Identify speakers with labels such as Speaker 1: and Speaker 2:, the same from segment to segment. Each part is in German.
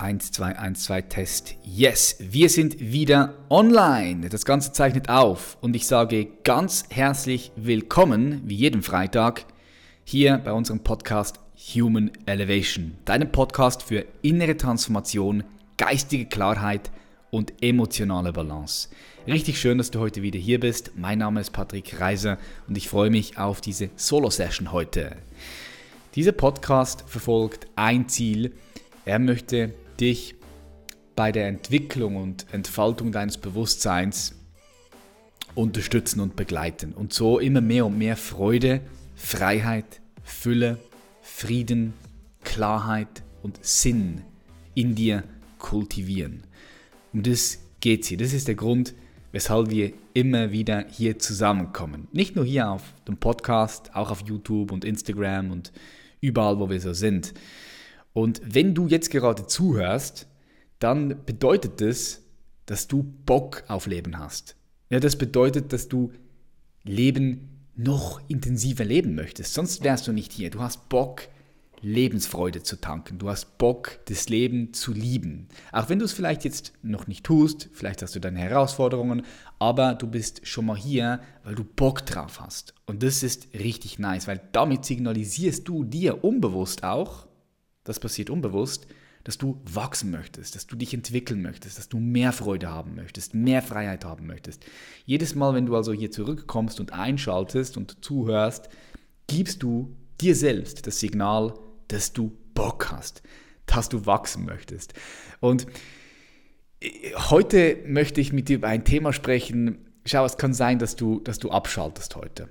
Speaker 1: 1, 2, 1, 2 Test. Yes, wir sind wieder online. Das Ganze zeichnet auf und ich sage ganz herzlich willkommen, wie jeden Freitag, hier bei unserem Podcast Human Elevation. Deinem Podcast für innere Transformation, geistige Klarheit und emotionale Balance. Richtig schön, dass du heute wieder hier bist. Mein Name ist Patrick Reiser und ich freue mich auf diese Solo-Session heute. Dieser Podcast verfolgt ein Ziel. Er möchte dich bei der Entwicklung und Entfaltung deines Bewusstseins unterstützen und begleiten und so immer mehr und mehr Freude, Freiheit, Fülle, Frieden, Klarheit und Sinn in dir kultivieren. Um das geht hier. Das ist der Grund, weshalb wir immer wieder hier zusammenkommen. Nicht nur hier auf dem Podcast, auch auf YouTube und Instagram und überall, wo wir so sind. Und wenn du jetzt gerade zuhörst, dann bedeutet das, dass du Bock auf Leben hast. Ja, das bedeutet, dass du Leben noch intensiver leben möchtest. Sonst wärst du nicht hier. Du hast Bock, Lebensfreude zu tanken. Du hast Bock, das Leben zu lieben. Auch wenn du es vielleicht jetzt noch nicht tust, vielleicht hast du deine Herausforderungen, aber du bist schon mal hier, weil du Bock drauf hast. Und das ist richtig nice, weil damit signalisierst du dir unbewusst auch, das passiert unbewusst, dass du wachsen möchtest, dass du dich entwickeln möchtest, dass du mehr Freude haben möchtest, mehr Freiheit haben möchtest. Jedes Mal, wenn du also hier zurückkommst und einschaltest und zuhörst, gibst du dir selbst das Signal, dass du Bock hast, dass du wachsen möchtest. Und äh, heute möchte ich mit dir über ein Thema sprechen. Schau, es kann sein, dass du, dass du abschaltest heute.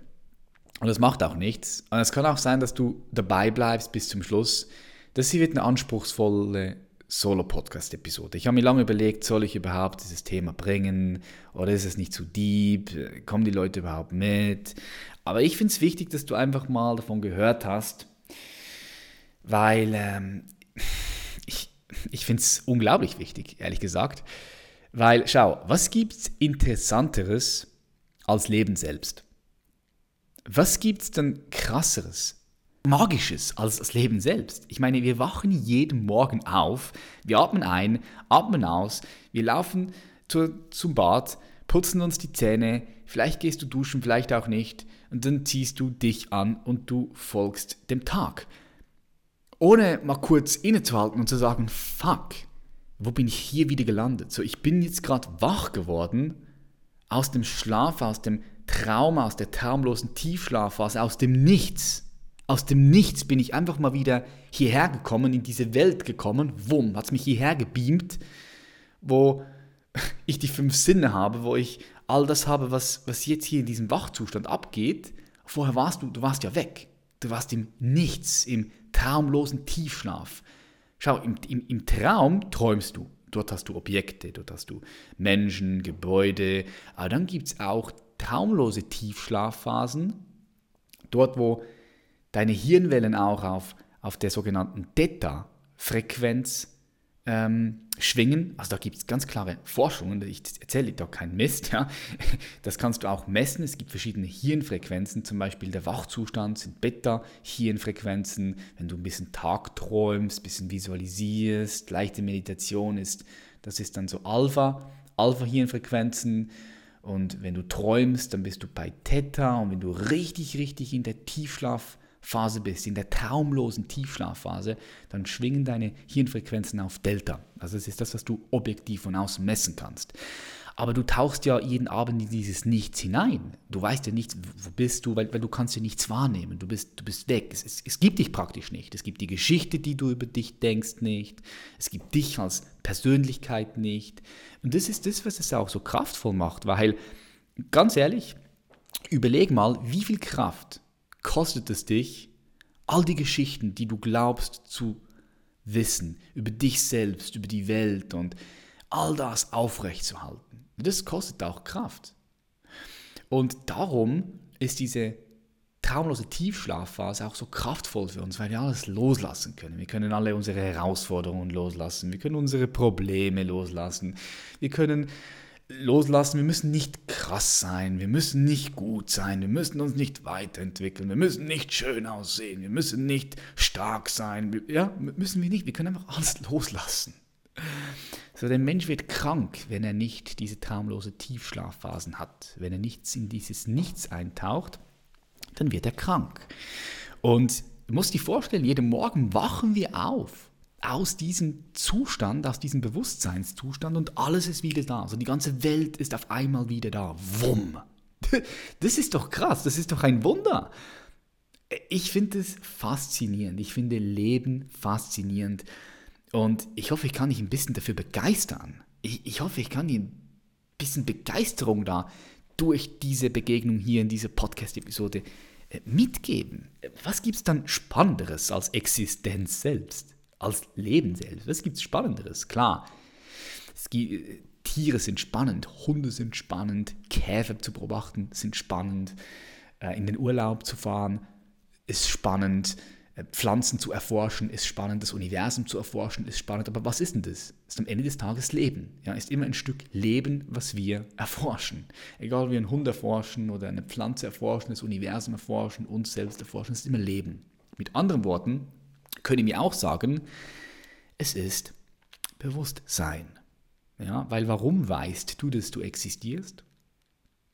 Speaker 1: Und das macht auch nichts. Und es kann auch sein, dass du dabei bleibst bis zum Schluss das hier wird eine anspruchsvolle Solo-Podcast-Episode. Ich habe mir lange überlegt, soll ich überhaupt dieses Thema bringen oder ist es nicht zu deep? Kommen die Leute überhaupt mit? Aber ich finde es wichtig, dass du einfach mal davon gehört hast, weil ähm, ich, ich finde es unglaublich wichtig, ehrlich gesagt. Weil, schau, was gibt es Interessanteres als Leben selbst? Was gibt es denn krasseres Magisches als das Leben selbst. Ich meine, wir wachen jeden Morgen auf, wir atmen ein, atmen aus, wir laufen zu, zum Bad, putzen uns die Zähne, vielleicht gehst du duschen, vielleicht auch nicht, und dann ziehst du dich an und du folgst dem Tag. Ohne mal kurz innezuhalten und zu sagen, fuck, wo bin ich hier wieder gelandet? So, ich bin jetzt gerade wach geworden aus dem Schlaf, aus dem Trauma, aus der traumlosen Tiefschlafphase, aus dem Nichts aus dem Nichts bin ich einfach mal wieder hierher gekommen, in diese Welt gekommen. Wumm, hat es mich hierher gebeamt, wo ich die fünf Sinne habe, wo ich all das habe, was, was jetzt hier in diesem Wachzustand abgeht. Vorher warst du, du warst ja weg. Du warst im Nichts, im traumlosen Tiefschlaf. Schau, im, im, im Traum träumst du. Dort hast du Objekte, dort hast du Menschen, Gebäude. Aber dann gibt es auch traumlose Tiefschlafphasen. Dort, wo deine Hirnwellen auch auf, auf der sogenannten Theta-Frequenz ähm, schwingen. Also da gibt es ganz klare Forschungen, ich erzähle dir da keinen Mist, ja. Das kannst du auch messen. Es gibt verschiedene Hirnfrequenzen, zum Beispiel der Wachzustand sind Beta-Hirnfrequenzen, wenn du ein bisschen Tagträumst, ein bisschen visualisierst, leichte Meditation ist, das ist dann so Alpha, Alpha-Hirnfrequenzen. Und wenn du träumst, dann bist du bei Theta und wenn du richtig, richtig in der Tiefschlaf Phase bist, in der traumlosen Tiefschlafphase, dann schwingen deine Hirnfrequenzen auf Delta. Also das ist das, was du objektiv von außen messen kannst. Aber du tauchst ja jeden Abend in dieses Nichts hinein. Du weißt ja nicht, wo bist du, weil, weil du kannst ja nichts wahrnehmen. Du bist, du bist weg. Es, es, es gibt dich praktisch nicht. Es gibt die Geschichte, die du über dich denkst, nicht. Es gibt dich als Persönlichkeit nicht. Und das ist das, was es auch so kraftvoll macht, weil, ganz ehrlich, überleg mal, wie viel Kraft kostet es dich, all die Geschichten, die du glaubst zu wissen, über dich selbst, über die Welt und all das aufrechtzuerhalten. Das kostet auch Kraft. Und darum ist diese traumlose Tiefschlafphase auch so kraftvoll für uns, weil wir alles loslassen können. Wir können alle unsere Herausforderungen loslassen, wir können unsere Probleme loslassen, wir können loslassen. Wir müssen nicht krass sein, wir müssen nicht gut sein, wir müssen uns nicht weiterentwickeln, wir müssen nicht schön aussehen, wir müssen nicht stark sein. Ja, müssen wir nicht. Wir können einfach alles loslassen. So, der Mensch wird krank, wenn er nicht diese traumlose Tiefschlafphasen hat. Wenn er nichts in dieses Nichts eintaucht, dann wird er krank. Und du musst dir vorstellen, jeden Morgen wachen wir auf aus diesem Zustand, aus diesem Bewusstseinszustand und alles ist wieder da. Also die ganze Welt ist auf einmal wieder da. Wumm. Das ist doch krass, das ist doch ein Wunder. Ich finde es faszinierend. Ich finde Leben faszinierend. Und ich hoffe, ich kann dich ein bisschen dafür begeistern. Ich, ich hoffe, ich kann dir ein bisschen Begeisterung da durch diese Begegnung hier in dieser Podcast-Episode äh, mitgeben. Was gibt es dann Spannenderes als Existenz selbst? Als Leben selbst? Was gibt es Spannenderes? Klar, gibt, äh, Tiere sind spannend, Hunde sind spannend, Käfer zu beobachten sind spannend, äh, in den Urlaub zu fahren ist spannend, äh, Pflanzen zu erforschen ist spannend, das Universum zu erforschen ist spannend, aber was ist denn das? Ist am Ende des Tages Leben. Ja, ist immer ein Stück Leben, was wir erforschen. Egal, ob wir einen Hund erforschen oder eine Pflanze erforschen, das Universum erforschen, uns selbst erforschen, es ist immer Leben. Mit anderen Worten können wir auch sagen, es ist Bewusstsein. Ja, weil warum weißt du, dass du existierst?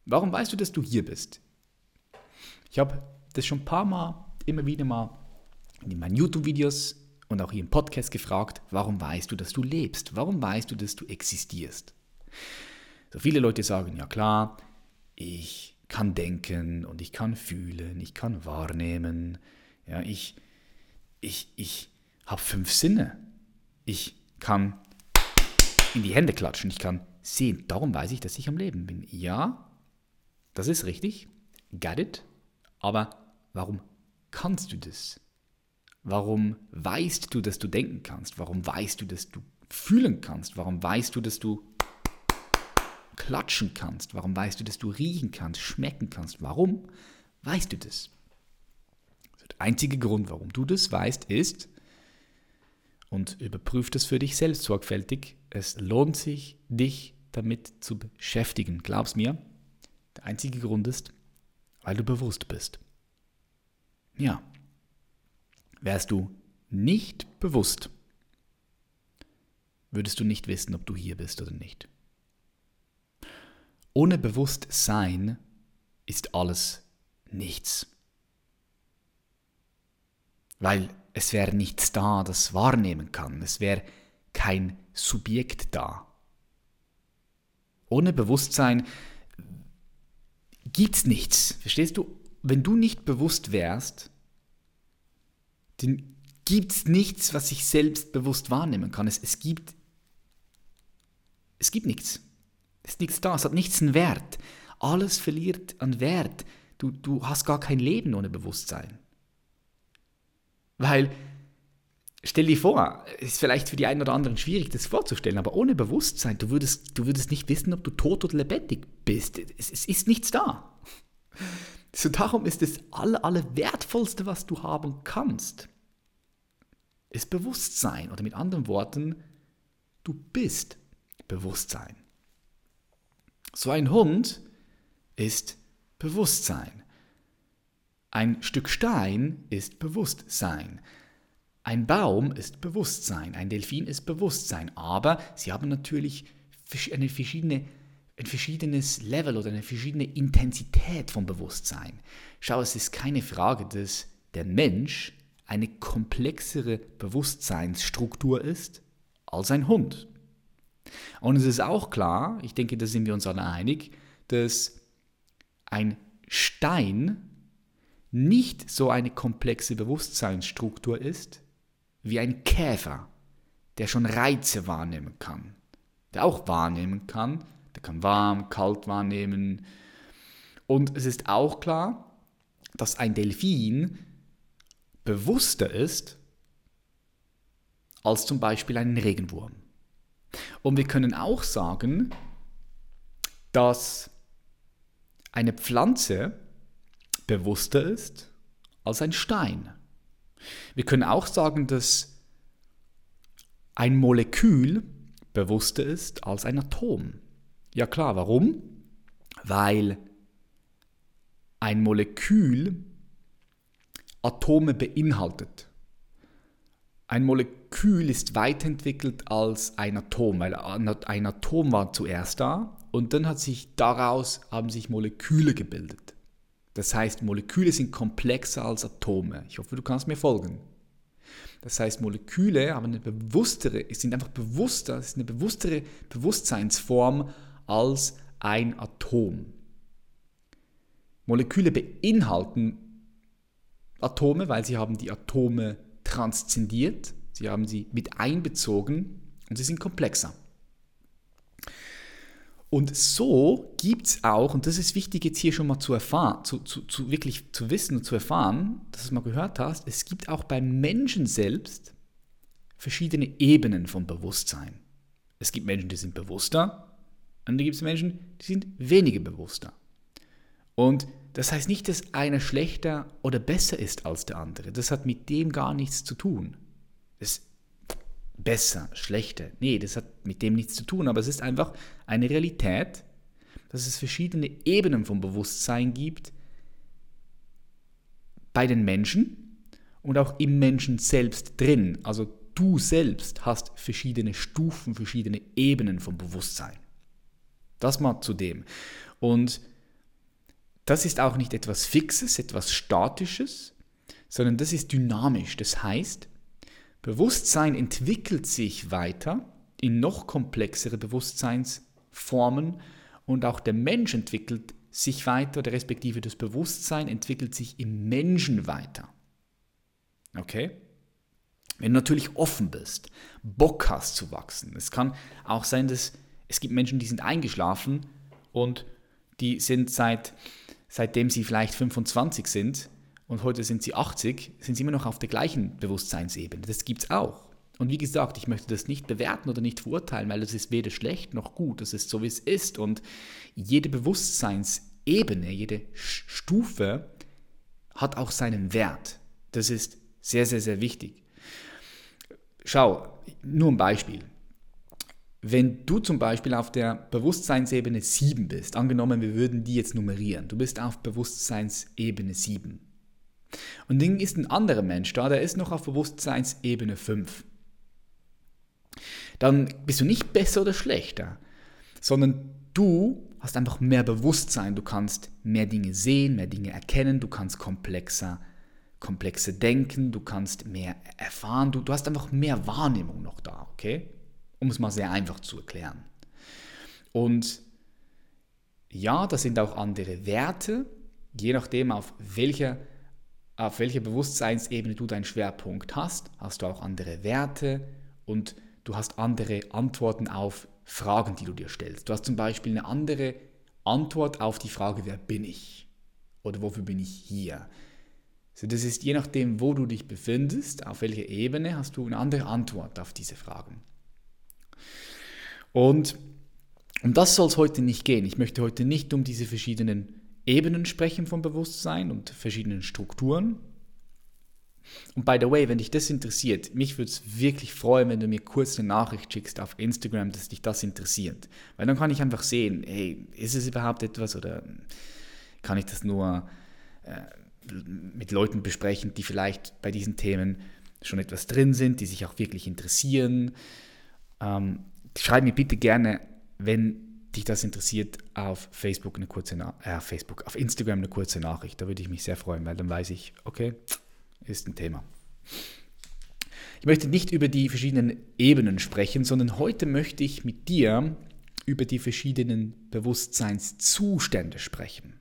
Speaker 1: Warum weißt du, dass du hier bist? Ich habe das schon ein paar Mal, immer wieder mal in meinen YouTube-Videos und auch hier im Podcast gefragt, warum weißt du, dass du lebst? Warum weißt du, dass du existierst? So viele Leute sagen, ja klar, ich kann denken und ich kann fühlen, ich kann wahrnehmen, ja, ich, ich, ich habe fünf Sinne. Ich kann in die Hände klatschen, ich kann sehen. Darum weiß ich, dass ich am Leben bin. Ja, das ist richtig. Got it. Aber warum kannst du das? Warum weißt du, dass du denken kannst? Warum weißt du, dass du fühlen kannst? Warum weißt du, dass du klatschen kannst? Warum weißt du, dass du riechen kannst, schmecken kannst? Warum weißt du das? Der einzige Grund, warum du das weißt, ist, und überprüf das für dich selbst sorgfältig, es lohnt sich, dich damit zu beschäftigen. Glaub's mir, der einzige Grund ist, weil du bewusst bist. Ja, wärst du nicht bewusst, würdest du nicht wissen, ob du hier bist oder nicht. Ohne Bewusstsein ist alles nichts. Weil es wäre nichts da, das wahrnehmen kann. Es wäre kein Subjekt da. Ohne Bewusstsein gibt es nichts. Verstehst du? wenn du nicht bewusst wärst, dann gibt es nichts, was ich selbst bewusst wahrnehmen kann. Es, es, gibt, es gibt nichts. Es ist nichts da, es hat nichts einen Wert. Alles verliert an Wert. Du, du hast gar kein Leben ohne Bewusstsein. Weil, stell dir vor, ist vielleicht für die einen oder anderen schwierig, das vorzustellen, aber ohne Bewusstsein, du würdest, du würdest nicht wissen, ob du tot oder lebendig bist. Es, es ist nichts da. So darum ist das aller, aller wertvollste, was du haben kannst, ist Bewusstsein. Oder mit anderen Worten, du bist Bewusstsein. So ein Hund ist Bewusstsein. Ein Stück Stein ist Bewusstsein. Ein Baum ist Bewusstsein. Ein Delfin ist Bewusstsein. Aber sie haben natürlich eine verschiedene ein verschiedenes Level oder eine verschiedene Intensität von Bewusstsein. Schau, es ist keine Frage, dass der Mensch eine komplexere Bewusstseinsstruktur ist als ein Hund. Und es ist auch klar, ich denke, da sind wir uns alle einig, dass ein Stein nicht so eine komplexe Bewusstseinsstruktur ist wie ein Käfer, der schon Reize wahrnehmen kann, der auch wahrnehmen kann, der kann warm, kalt wahrnehmen. Und es ist auch klar, dass ein Delfin bewusster ist als zum Beispiel ein Regenwurm. Und wir können auch sagen, dass eine Pflanze bewusster ist als ein Stein. Wir können auch sagen, dass ein Molekül bewusster ist als ein Atom. Ja klar, warum? Weil ein Molekül Atome beinhaltet. Ein Molekül ist weiterentwickelt als ein Atom, weil ein Atom war zuerst da und dann hat sich daraus haben sich Moleküle gebildet. Das heißt, Moleküle sind komplexer als Atome. Ich hoffe, du kannst mir folgen. Das heißt, Moleküle haben eine bewusstere, sind einfach bewusster, es ist eine bewusstere Bewusstseinsform als ein Atom. Moleküle beinhalten Atome, weil sie haben die Atome transzendiert, sie haben sie mit einbezogen und sie sind komplexer. Und so gibt es auch, und das ist wichtig jetzt hier schon mal zu erfahren, zu, zu, zu wirklich zu wissen und zu erfahren, dass du es mal gehört hast, es gibt auch beim Menschen selbst verschiedene Ebenen von Bewusstsein. Es gibt Menschen, die sind bewusster, und dann gibt es Menschen, die sind weniger bewusster. Und das heißt nicht, dass einer schlechter oder besser ist als der andere. Das hat mit dem gar nichts zu tun. Das besser, schlechter. Nee, das hat mit dem nichts zu tun, aber es ist einfach eine Realität, dass es verschiedene Ebenen vom Bewusstsein gibt bei den Menschen und auch im Menschen selbst drin. Also du selbst hast verschiedene Stufen, verschiedene Ebenen vom Bewusstsein. Das mal zu dem. Und das ist auch nicht etwas Fixes, etwas Statisches, sondern das ist dynamisch. Das heißt, Bewusstsein entwickelt sich weiter in noch komplexere Bewusstseinsformen und auch der Mensch entwickelt sich weiter, oder respektive das Bewusstsein entwickelt sich im Menschen weiter. Okay? Wenn du natürlich offen bist, Bock hast zu wachsen. Es kann auch sein, dass es gibt Menschen, die sind eingeschlafen und die sind seit, seitdem sie vielleicht 25 sind und heute sind sie 80, sind sie immer noch auf der gleichen Bewusstseinsebene. Das gibt es auch. Und wie gesagt, ich möchte das nicht bewerten oder nicht verurteilen, weil es ist weder schlecht noch gut. Das ist so, wie es ist. Und jede Bewusstseinsebene, jede Stufe hat auch seinen Wert. Das ist sehr, sehr, sehr wichtig. Schau, nur ein Beispiel. Wenn du zum Beispiel auf der Bewusstseinsebene 7 bist, angenommen, wir würden die jetzt nummerieren, du bist auf Bewusstseinsebene 7 und dann ist ein anderer Mensch da, der ist noch auf Bewusstseinsebene 5. Dann bist du nicht besser oder schlechter, sondern du hast einfach mehr Bewusstsein, du kannst mehr Dinge sehen, mehr Dinge erkennen, du kannst komplexer, komplexer denken, du kannst mehr erfahren, du, du hast einfach mehr Wahrnehmung noch da, okay? Um es mal sehr einfach zu erklären. Und ja, das sind auch andere Werte, je nachdem, auf welcher auf welcher Bewusstseinsebene du deinen Schwerpunkt hast, hast du auch andere Werte und du hast andere Antworten auf Fragen, die du dir stellst. Du hast zum Beispiel eine andere Antwort auf die Frage, wer bin ich? Oder wofür bin ich hier? So, das ist je nachdem, wo du dich befindest, auf welcher Ebene, hast du eine andere Antwort auf diese Fragen. Und um das soll es heute nicht gehen. Ich möchte heute nicht um diese verschiedenen Ebenen sprechen vom Bewusstsein und verschiedenen Strukturen. Und by the way, wenn dich das interessiert, mich würde es wirklich freuen, wenn du mir kurz eine Nachricht schickst auf Instagram, dass dich das interessiert. Weil dann kann ich einfach sehen, hey, ist es überhaupt etwas oder kann ich das nur äh, mit Leuten besprechen, die vielleicht bei diesen Themen schon etwas drin sind, die sich auch wirklich interessieren. Ähm, schreib mir bitte gerne, wenn dich das interessiert, auf Facebook eine kurze Na äh, Facebook, auf Instagram eine kurze Nachricht. Da würde ich mich sehr freuen, weil dann weiß ich, okay, ist ein Thema. Ich möchte nicht über die verschiedenen Ebenen sprechen, sondern heute möchte ich mit dir über die verschiedenen Bewusstseinszustände sprechen.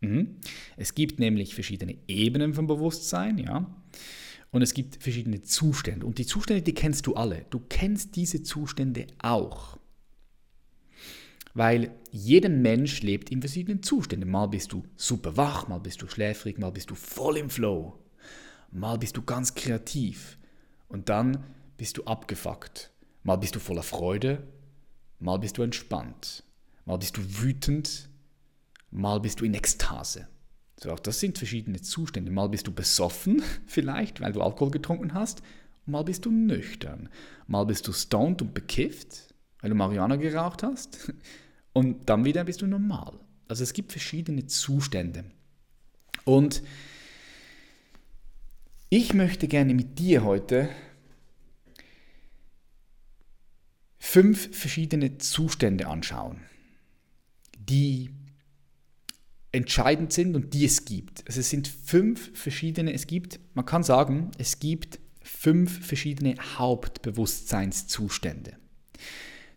Speaker 1: Mhm. Es gibt nämlich verschiedene Ebenen vom Bewusstsein, ja. Und es gibt verschiedene Zustände. Und die Zustände, die kennst du alle. Du kennst diese Zustände auch. Weil jeder Mensch lebt in verschiedenen Zuständen. Mal bist du super wach, mal bist du schläfrig, mal bist du voll im Flow, mal bist du ganz kreativ und dann bist du abgefuckt. Mal bist du voller Freude, mal bist du entspannt, mal bist du wütend, mal bist du in Ekstase. So, auch das sind verschiedene Zustände. Mal bist du besoffen, vielleicht, weil du Alkohol getrunken hast, mal bist du nüchtern, mal bist du stoned und bekifft, weil du Marihuana geraucht hast, und dann wieder bist du normal. Also es gibt verschiedene Zustände. Und Ich möchte gerne mit dir heute fünf verschiedene Zustände anschauen, die entscheidend sind und die es gibt. Also es sind fünf verschiedene, es gibt, man kann sagen, es gibt fünf verschiedene Hauptbewusstseinszustände.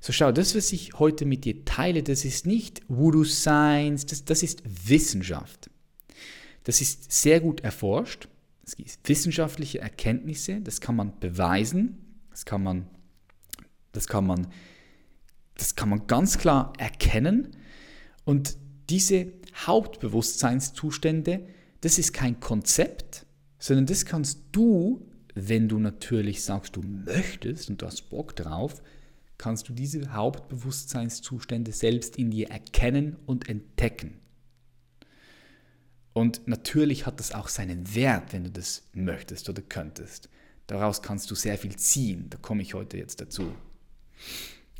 Speaker 1: So schau, das, was ich heute mit dir teile, das ist nicht Voodoo Science, das, das ist Wissenschaft. Das ist sehr gut erforscht. Es gibt wissenschaftliche Erkenntnisse, das kann man beweisen, das kann man, das kann man, das kann man ganz klar erkennen. Und diese Hauptbewusstseinszustände, das ist kein Konzept, sondern das kannst du, wenn du natürlich sagst, du möchtest und du hast Bock drauf, kannst du diese Hauptbewusstseinszustände selbst in dir erkennen und entdecken. Und natürlich hat das auch seinen Wert, wenn du das möchtest oder könntest. Daraus kannst du sehr viel ziehen. Da komme ich heute jetzt dazu.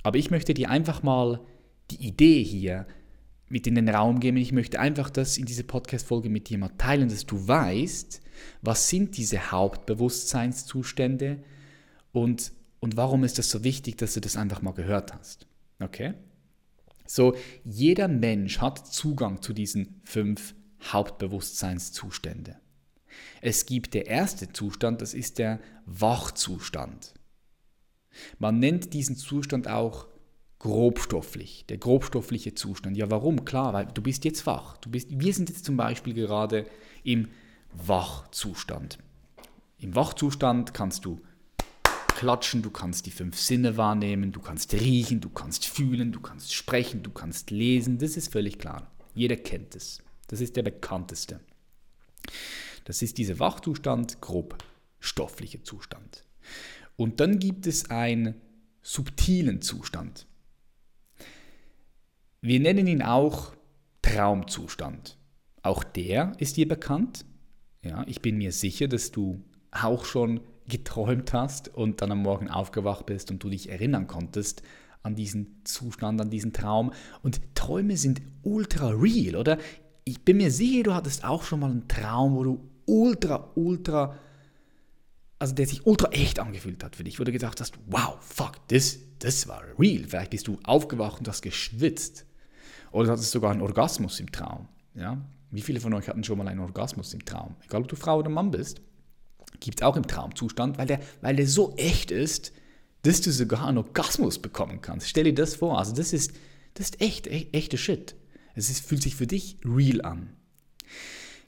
Speaker 1: Aber ich möchte dir einfach mal die Idee hier mit in den Raum geben. Ich möchte einfach das in dieser Podcast-Folge mit dir mal teilen, dass du weißt, was sind diese Hauptbewusstseinszustände und, und warum ist das so wichtig, dass du das einfach mal gehört hast. Okay? So, jeder Mensch hat Zugang zu diesen fünf Hauptbewusstseinszustände. Es gibt der erste Zustand, das ist der Wachzustand. Man nennt diesen Zustand auch grobstofflich, der grobstoffliche Zustand. Ja, warum? Klar, weil du bist jetzt wach. Du bist, wir sind jetzt zum Beispiel gerade im Wachzustand. Im Wachzustand kannst du klatschen, du kannst die fünf Sinne wahrnehmen, du kannst riechen, du kannst fühlen, du kannst sprechen, du kannst lesen. Das ist völlig klar. Jeder kennt es. Das ist der bekannteste. Das ist dieser Wachzustand, grobstoffliche Zustand. Und dann gibt es einen subtilen Zustand. Wir nennen ihn auch Traumzustand. Auch der ist dir bekannt. Ja, ich bin mir sicher, dass du auch schon geträumt hast und dann am Morgen aufgewacht bist und du dich erinnern konntest an diesen Zustand, an diesen Traum. Und Träume sind ultra real, oder? Ich bin mir sicher, du hattest auch schon mal einen Traum, wo du ultra, ultra, also der sich ultra echt angefühlt hat für dich, wo du gedacht hast, wow, fuck, das, das war real. Vielleicht bist du aufgewacht und hast geschwitzt. Oder du hattest sogar einen Orgasmus im Traum. Ja? Wie viele von euch hatten schon mal einen Orgasmus im Traum? Egal, ob du Frau oder Mann bist, gibt es auch im Traumzustand, weil der, weil der so echt ist, dass du sogar einen Orgasmus bekommen kannst. Stell dir das vor. Also das ist, das ist echt, echt echte Shit. Es ist, fühlt sich für dich real an.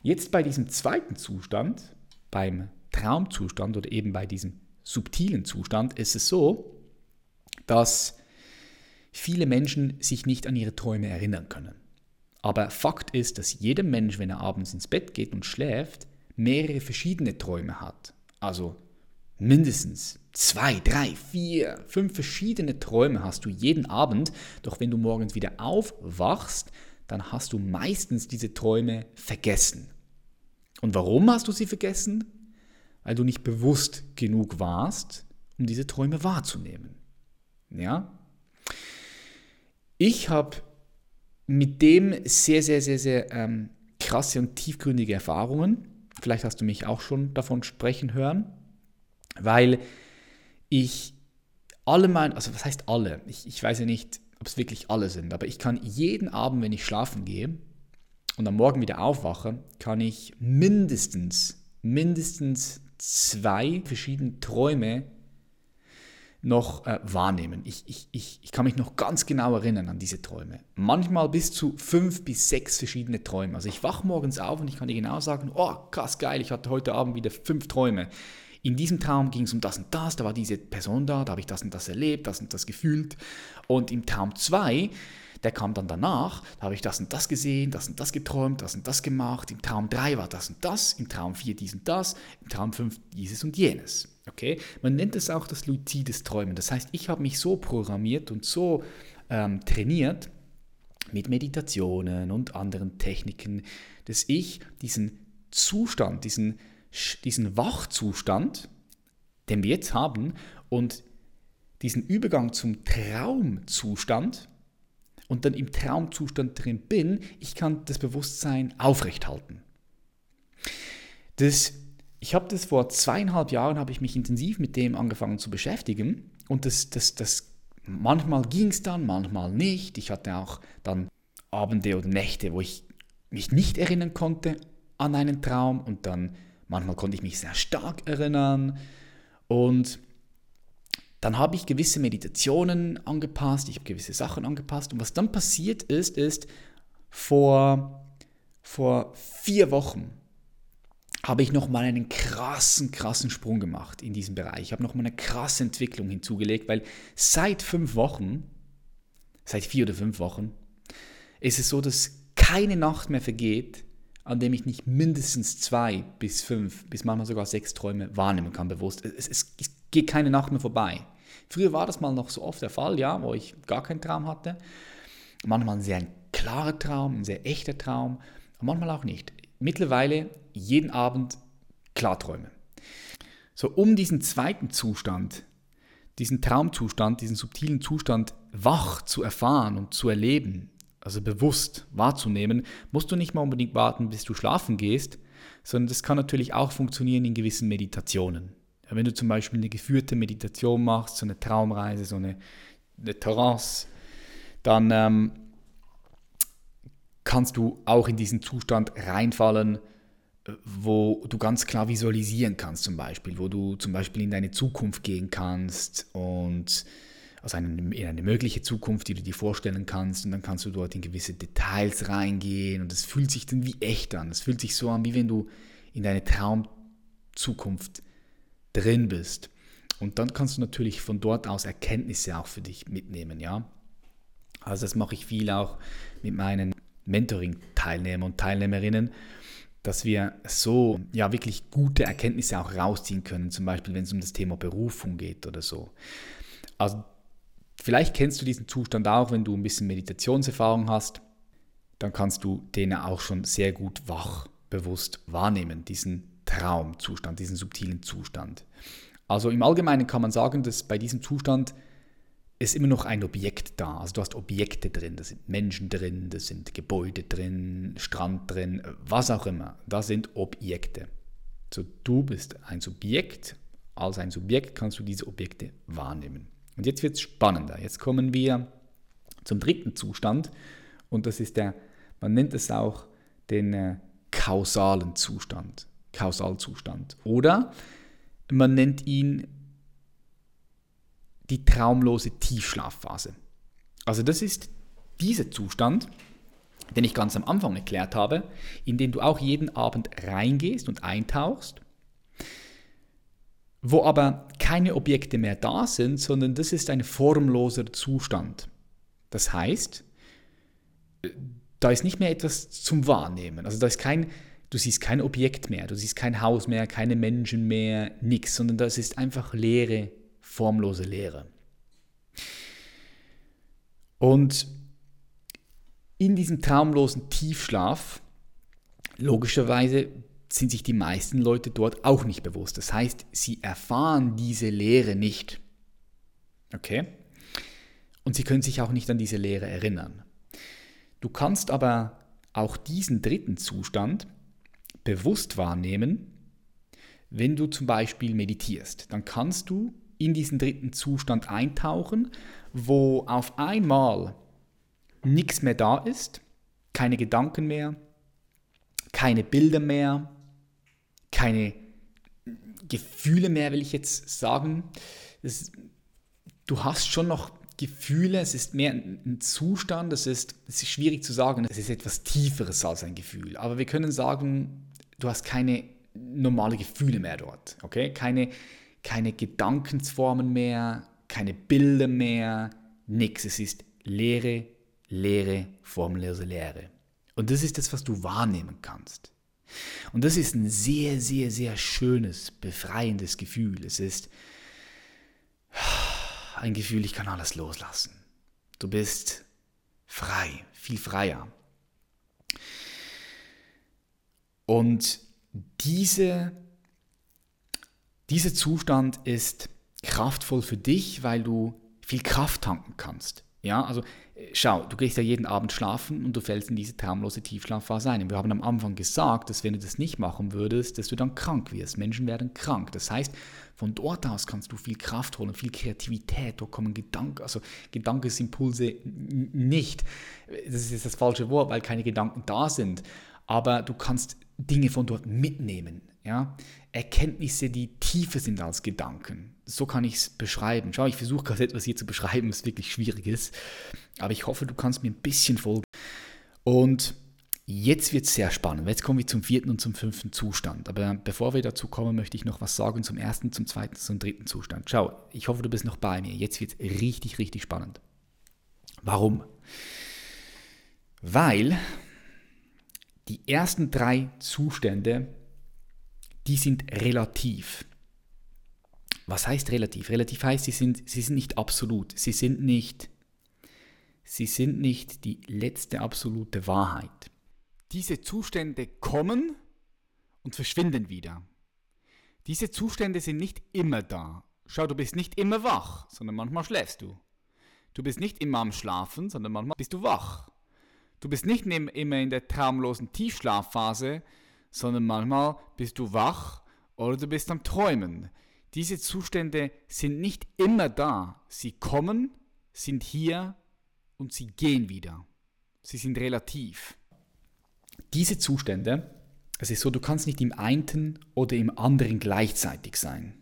Speaker 1: Jetzt bei diesem zweiten Zustand, beim Traumzustand oder eben bei diesem subtilen Zustand, ist es so, dass viele Menschen sich nicht an ihre Träume erinnern können. Aber Fakt ist, dass jeder Mensch, wenn er abends ins Bett geht und schläft, mehrere verschiedene Träume hat. Also mindestens zwei, drei, vier, fünf verschiedene Träume hast du jeden Abend. Doch wenn du morgens wieder aufwachst, dann hast du meistens diese Träume vergessen. Und warum hast du sie vergessen? Weil du nicht bewusst genug warst, um diese Träume wahrzunehmen. Ja? Ich habe mit dem sehr, sehr, sehr, sehr ähm, krasse und tiefgründige Erfahrungen. Vielleicht hast du mich auch schon davon sprechen hören, weil ich alle meine, also was heißt alle? Ich, ich weiß ja nicht, ob es wirklich alle sind, aber ich kann jeden Abend, wenn ich schlafen gehe und am Morgen wieder aufwache, kann ich mindestens, mindestens zwei verschiedene Träume noch äh, wahrnehmen. Ich, ich, ich, ich kann mich noch ganz genau erinnern an diese Träume. Manchmal bis zu fünf bis sechs verschiedene Träume. Also ich wache morgens auf und ich kann dir genau sagen, oh krass geil, ich hatte heute Abend wieder fünf Träume. In diesem Traum ging es um das und das, da war diese Person da, da habe ich das und das erlebt, das und das gefühlt. Und im Traum 2, der kam dann danach, da habe ich das und das gesehen, das und das geträumt, das und das gemacht. Im Traum 3 war das und das, im Traum 4 dies und das, im Traum 5 dieses und jenes. Okay? Man nennt es auch das luzides Träumen. Das heißt, ich habe mich so programmiert und so ähm, trainiert mit Meditationen und anderen Techniken, dass ich diesen Zustand, diesen, diesen Wachzustand, den wir jetzt haben, und diesen Übergang zum Traumzustand und dann im Traumzustand drin bin, ich kann das Bewusstsein aufrechthalten. Das ich habe das vor zweieinhalb Jahren, habe ich mich intensiv mit dem angefangen zu beschäftigen und das, das, das manchmal ging es dann, manchmal nicht. Ich hatte auch dann Abende oder Nächte, wo ich mich nicht erinnern konnte an einen Traum und dann manchmal konnte ich mich sehr stark erinnern und dann habe ich gewisse Meditationen angepasst, ich habe gewisse Sachen angepasst und was dann passiert ist, ist vor, vor vier Wochen habe ich nochmal einen krassen, krassen Sprung gemacht in diesem Bereich. Ich habe nochmal eine krasse Entwicklung hinzugelegt, weil seit fünf Wochen, seit vier oder fünf Wochen, ist es so, dass keine Nacht mehr vergeht, an dem ich nicht mindestens zwei bis fünf, bis manchmal sogar sechs Träume wahrnehmen kann, bewusst. Es, es, es geht keine Nacht mehr vorbei. Früher war das mal noch so oft der Fall, ja, wo ich gar keinen Traum hatte. Manchmal ein sehr klarer Traum, ein sehr echter Traum, manchmal auch nicht mittlerweile jeden Abend Klarträume. So, um diesen zweiten Zustand, diesen Traumzustand, diesen subtilen Zustand wach zu erfahren und zu erleben, also bewusst wahrzunehmen, musst du nicht mal unbedingt warten, bis du schlafen gehst, sondern das kann natürlich auch funktionieren in gewissen Meditationen. Wenn du zum Beispiel eine geführte Meditation machst, so eine Traumreise, so eine, eine Trance, dann ähm, kannst du auch in diesen Zustand reinfallen, wo du ganz klar visualisieren kannst zum Beispiel, wo du zum Beispiel in deine Zukunft gehen kannst und also in eine mögliche Zukunft, die du dir vorstellen kannst und dann kannst du dort in gewisse Details reingehen und es fühlt sich dann wie echt an. Es fühlt sich so an, wie wenn du in deine Traumzukunft drin bist. Und dann kannst du natürlich von dort aus Erkenntnisse auch für dich mitnehmen, ja. Also das mache ich viel auch mit meinen Mentoring-Teilnehmer und Teilnehmerinnen, dass wir so ja wirklich gute Erkenntnisse auch rausziehen können, zum Beispiel wenn es um das Thema Berufung geht oder so. Also vielleicht kennst du diesen Zustand auch, wenn du ein bisschen Meditationserfahrung hast, dann kannst du den auch schon sehr gut wach, bewusst wahrnehmen, diesen Traumzustand, diesen subtilen Zustand. Also im Allgemeinen kann man sagen, dass bei diesem Zustand ist immer noch ein Objekt da. Also du hast Objekte drin, da sind Menschen drin, da sind Gebäude drin, Strand drin, was auch immer. Da sind Objekte. So, du bist ein Subjekt. Als ein Subjekt kannst du diese Objekte wahrnehmen. Und jetzt wird es spannender. Jetzt kommen wir zum dritten Zustand. Und das ist der, man nennt es auch den äh, kausalen Zustand. Kausalzustand. Oder man nennt ihn die traumlose Tiefschlafphase. Also das ist dieser Zustand, den ich ganz am Anfang erklärt habe, in den du auch jeden Abend reingehst und eintauchst, wo aber keine Objekte mehr da sind, sondern das ist ein formloser Zustand. Das heißt, da ist nicht mehr etwas zum Wahrnehmen. Also da ist kein, du siehst kein Objekt mehr, du siehst kein Haus mehr, keine Menschen mehr, nichts, sondern das ist einfach Leere formlose Leere. Und in diesem traumlosen Tiefschlaf, logischerweise sind sich die meisten Leute dort auch nicht bewusst. Das heißt, sie erfahren diese Lehre nicht. Okay? Und sie können sich auch nicht an diese Lehre erinnern. Du kannst aber auch diesen dritten Zustand bewusst wahrnehmen, wenn du zum Beispiel meditierst. Dann kannst du in diesen dritten Zustand eintauchen, wo auf einmal nichts mehr da ist, keine Gedanken mehr, keine Bilder mehr, keine Gefühle mehr, will ich jetzt sagen. Das, du hast schon noch Gefühle, es ist mehr ein Zustand, es ist, es ist schwierig zu sagen, es ist etwas Tieferes als ein Gefühl. Aber wir können sagen, du hast keine normale Gefühle mehr dort, okay? Keine, keine Gedankensformen mehr, keine Bilder mehr, nichts. Es ist Leere, Leere, formlose Leere. Und das ist das, was du wahrnehmen kannst. Und das ist ein sehr, sehr, sehr schönes, befreiendes Gefühl. Es ist ein Gefühl, ich kann alles loslassen. Du bist frei, viel freier. Und diese dieser Zustand ist kraftvoll für dich, weil du viel Kraft tanken kannst Ja, also äh, schau, du gehst ja jeden Abend schlafen und du fällst in diese traumlose Tiefschlafphase ein. Wir haben am Anfang gesagt, dass wenn du das nicht machen würdest, dass du dann krank wirst. Menschen werden krank. Das heißt, von dort aus kannst du viel Kraft holen, viel Kreativität, da kommen Gedanken, also Gedankesimpulse nicht. Das ist jetzt das falsche Wort, weil keine Gedanken da sind. Aber du kannst Dinge von dort mitnehmen. Ja? Erkenntnisse, die tiefer sind als Gedanken. So kann ich es beschreiben. Schau, ich versuche gerade etwas hier zu beschreiben, was wirklich schwierig ist. Aber ich hoffe, du kannst mir ein bisschen folgen. Und jetzt wird es sehr spannend. Jetzt kommen wir zum vierten und zum fünften Zustand. Aber bevor wir dazu kommen, möchte ich noch was sagen zum ersten, zum zweiten, zum dritten Zustand. Schau, ich hoffe, du bist noch bei mir. Jetzt wird es richtig, richtig spannend. Warum? Weil die ersten drei Zustände die sind relativ. Was heißt relativ? Relativ heißt, sie sind, sie sind nicht absolut. Sie sind nicht, sie sind nicht die letzte absolute Wahrheit. Diese Zustände kommen und verschwinden wieder. Diese Zustände sind nicht immer da. Schau, du bist nicht immer wach, sondern manchmal schläfst du. Du bist nicht immer am Schlafen, sondern manchmal bist du wach. Du bist nicht immer in der traumlosen Tiefschlafphase, sondern manchmal bist du wach oder du bist am Träumen. Diese Zustände sind nicht immer da. Sie kommen, sind hier und sie gehen wieder. Sie sind relativ. Diese Zustände, es ist so, du kannst nicht im einen oder im anderen gleichzeitig sein.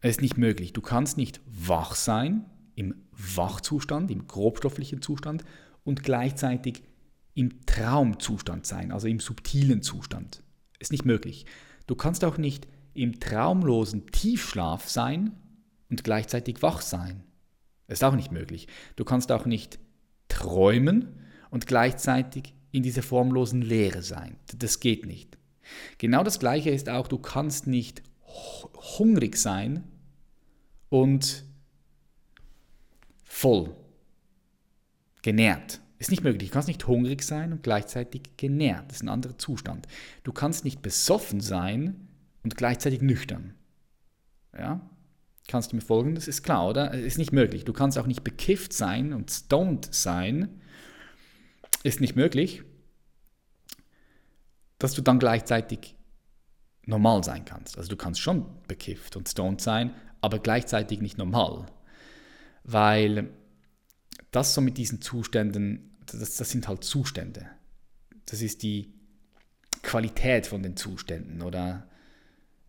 Speaker 1: Es ist nicht möglich. Du kannst nicht wach sein, im Wachzustand, im grobstofflichen Zustand und gleichzeitig im Traumzustand sein, also im subtilen Zustand. Ist nicht möglich. Du kannst auch nicht im traumlosen Tiefschlaf sein und gleichzeitig wach sein. Ist auch nicht möglich. Du kannst auch nicht träumen und gleichzeitig in dieser formlosen Leere sein. Das geht nicht. Genau das Gleiche ist auch, du kannst nicht hungrig sein und voll, genährt. Ist nicht möglich. Du kannst nicht hungrig sein und gleichzeitig genährt. Das ist ein anderer Zustand. Du kannst nicht besoffen sein und gleichzeitig nüchtern. Ja? Kannst du mir folgen? Das ist klar, oder? Ist nicht möglich. Du kannst auch nicht bekifft sein und stoned sein. Ist nicht möglich. Dass du dann gleichzeitig normal sein kannst. Also du kannst schon bekifft und stoned sein, aber gleichzeitig nicht normal. Weil das so mit diesen Zuständen, das, das sind halt Zustände. Das ist die Qualität von den Zuständen oder